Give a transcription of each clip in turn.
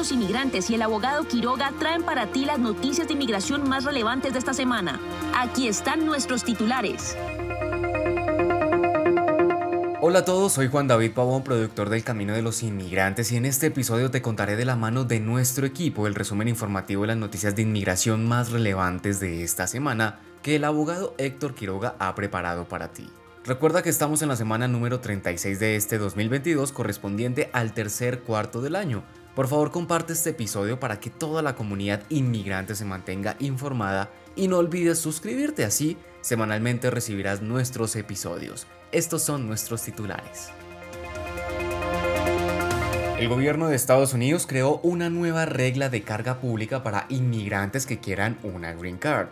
los Inmigrantes y el abogado Quiroga traen para ti las noticias de inmigración más relevantes de esta semana. Aquí están nuestros titulares. Hola a todos, soy Juan David Pavón, productor del Camino de los Inmigrantes y en este episodio te contaré de la mano de nuestro equipo el resumen informativo de las noticias de inmigración más relevantes de esta semana que el abogado Héctor Quiroga ha preparado para ti. Recuerda que estamos en la semana número 36 de este 2022 correspondiente al tercer cuarto del año. Por favor comparte este episodio para que toda la comunidad inmigrante se mantenga informada y no olvides suscribirte así semanalmente recibirás nuestros episodios. Estos son nuestros titulares. El gobierno de Estados Unidos creó una nueva regla de carga pública para inmigrantes que quieran una green card.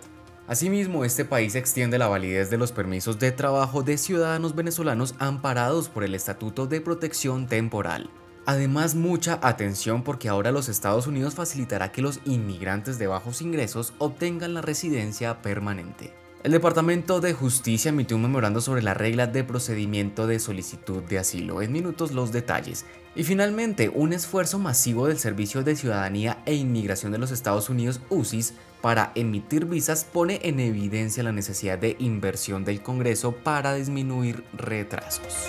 Asimismo, este país extiende la validez de los permisos de trabajo de ciudadanos venezolanos amparados por el Estatuto de Protección Temporal. Además, mucha atención porque ahora los Estados Unidos facilitará que los inmigrantes de bajos ingresos obtengan la residencia permanente. El Departamento de Justicia emitió un memorando sobre la regla de procedimiento de solicitud de asilo. En minutos los detalles. Y finalmente, un esfuerzo masivo del Servicio de Ciudadanía e Inmigración de los Estados Unidos, UCIS, para emitir visas pone en evidencia la necesidad de inversión del Congreso para disminuir retrasos.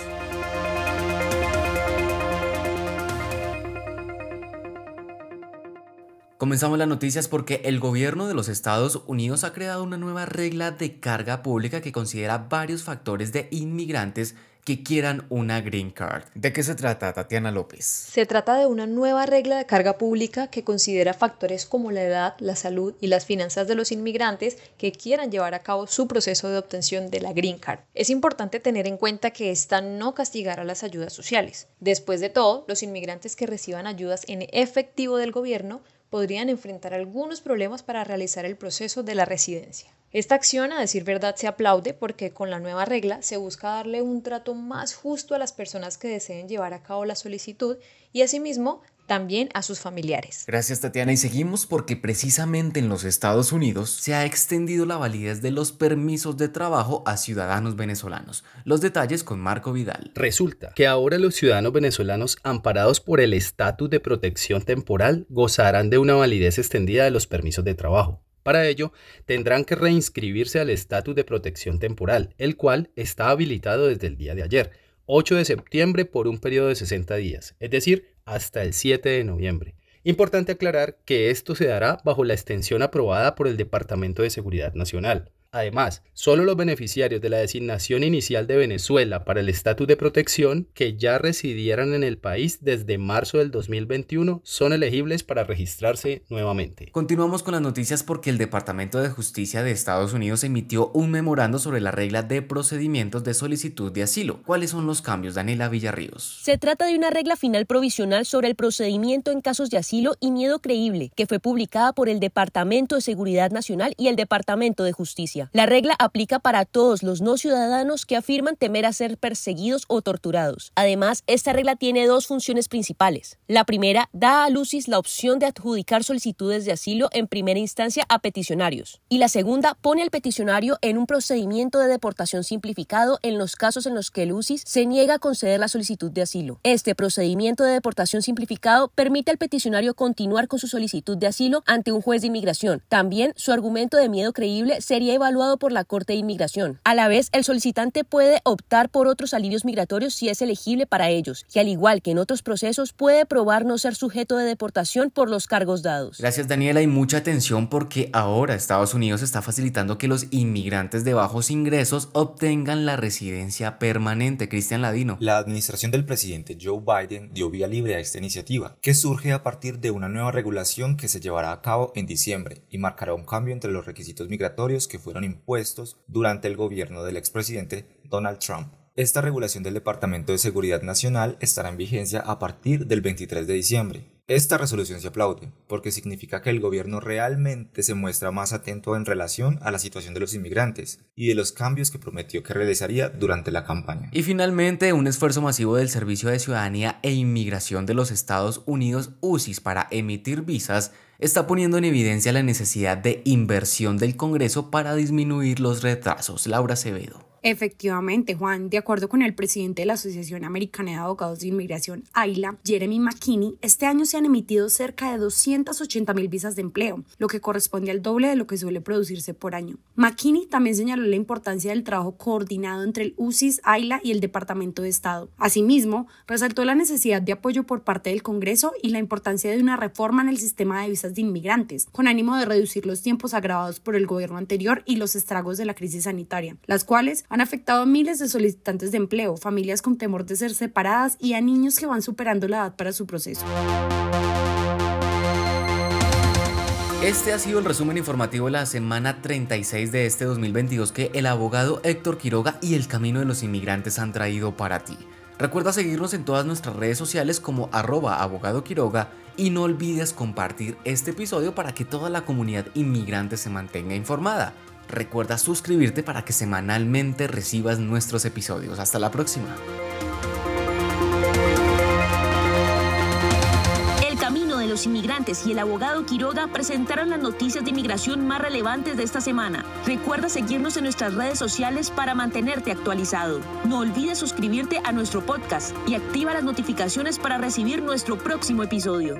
Comenzamos las noticias porque el gobierno de los Estados Unidos ha creado una nueva regla de carga pública que considera varios factores de inmigrantes que quieran una green card. ¿De qué se trata, Tatiana López? Se trata de una nueva regla de carga pública que considera factores como la edad, la salud y las finanzas de los inmigrantes que quieran llevar a cabo su proceso de obtención de la green card. Es importante tener en cuenta que esta no castigará las ayudas sociales. Después de todo, los inmigrantes que reciban ayudas en efectivo del gobierno podrían enfrentar algunos problemas para realizar el proceso de la residencia. Esta acción, a decir verdad, se aplaude porque con la nueva regla se busca darle un trato más justo a las personas que deseen llevar a cabo la solicitud y asimismo también a sus familiares. Gracias Tatiana y seguimos porque precisamente en los Estados Unidos se ha extendido la validez de los permisos de trabajo a ciudadanos venezolanos. Los detalles con Marco Vidal. Resulta que ahora los ciudadanos venezolanos amparados por el estatus de protección temporal gozarán de una validez extendida de los permisos de trabajo. Para ello, tendrán que reinscribirse al estatus de protección temporal, el cual está habilitado desde el día de ayer, 8 de septiembre por un periodo de 60 días, es decir, hasta el 7 de noviembre. Importante aclarar que esto se dará bajo la extensión aprobada por el Departamento de Seguridad Nacional. Además, solo los beneficiarios de la designación inicial de Venezuela para el estatus de protección que ya residieran en el país desde marzo del 2021 son elegibles para registrarse nuevamente. Continuamos con las noticias porque el Departamento de Justicia de Estados Unidos emitió un memorando sobre la regla de procedimientos de solicitud de asilo. ¿Cuáles son los cambios, Daniela Villarríos? Se trata de una regla final provisional sobre el procedimiento en casos de asilo y miedo creíble, que fue publicada por el Departamento de Seguridad Nacional y el Departamento de Justicia. La regla aplica para todos los no ciudadanos que afirman temer a ser perseguidos o torturados. Además, esta regla tiene dos funciones principales. La primera, da a Lucis la opción de adjudicar solicitudes de asilo en primera instancia a peticionarios. Y la segunda, pone al peticionario en un procedimiento de deportación simplificado en los casos en los que Lucis se niega a conceder la solicitud de asilo. Este procedimiento de deportación simplificado permite al peticionario continuar con su solicitud de asilo ante un juez de inmigración. También su argumento de miedo creíble sería evaluado por la Corte de Inmigración. A la vez, el solicitante puede optar por otros alivios migratorios si es elegible para ellos, y al igual que en otros procesos, puede probar no ser sujeto de deportación por los cargos dados. Gracias Daniela y mucha atención porque ahora Estados Unidos está facilitando que los inmigrantes de bajos ingresos obtengan la residencia permanente. Cristian Ladino. La administración del presidente Joe Biden dio vía libre a esta iniciativa, que surge a partir de una nueva regulación que se llevará a cabo en diciembre y marcará un cambio entre los requisitos migratorios que impuestos durante el gobierno del expresidente Donald Trump. Esta regulación del Departamento de Seguridad Nacional estará en vigencia a partir del 23 de diciembre. Esta resolución se aplaude porque significa que el gobierno realmente se muestra más atento en relación a la situación de los inmigrantes y de los cambios que prometió que realizaría durante la campaña. Y finalmente, un esfuerzo masivo del Servicio de Ciudadanía e Inmigración de los Estados Unidos, UCIS, para emitir visas está poniendo en evidencia la necesidad de inversión del Congreso para disminuir los retrasos. Laura Acevedo. Efectivamente, Juan, de acuerdo con el presidente de la Asociación Americana de Abogados de Inmigración, AILA, Jeremy McKinney, este año se han emitido cerca de 280 mil visas de empleo, lo que corresponde al doble de lo que suele producirse por año. McKinney también señaló la importancia del trabajo coordinado entre el UCIS, AILA y el Departamento de Estado. Asimismo, resaltó la necesidad de apoyo por parte del Congreso y la importancia de una reforma en el sistema de visas de inmigrantes, con ánimo de reducir los tiempos agravados por el gobierno anterior y los estragos de la crisis sanitaria, las cuales han afectado a miles de solicitantes de empleo, familias con temor de ser separadas y a niños que van superando la edad para su proceso. Este ha sido el resumen informativo de la semana 36 de este 2022 que el abogado Héctor Quiroga y el Camino de los Inmigrantes han traído para ti. Recuerda seguirnos en todas nuestras redes sociales como arroba abogado Quiroga y no olvides compartir este episodio para que toda la comunidad inmigrante se mantenga informada. Recuerda suscribirte para que semanalmente recibas nuestros episodios. Hasta la próxima. El Camino de los Inmigrantes y el abogado Quiroga presentaron las noticias de inmigración más relevantes de esta semana. Recuerda seguirnos en nuestras redes sociales para mantenerte actualizado. No olvides suscribirte a nuestro podcast y activa las notificaciones para recibir nuestro próximo episodio.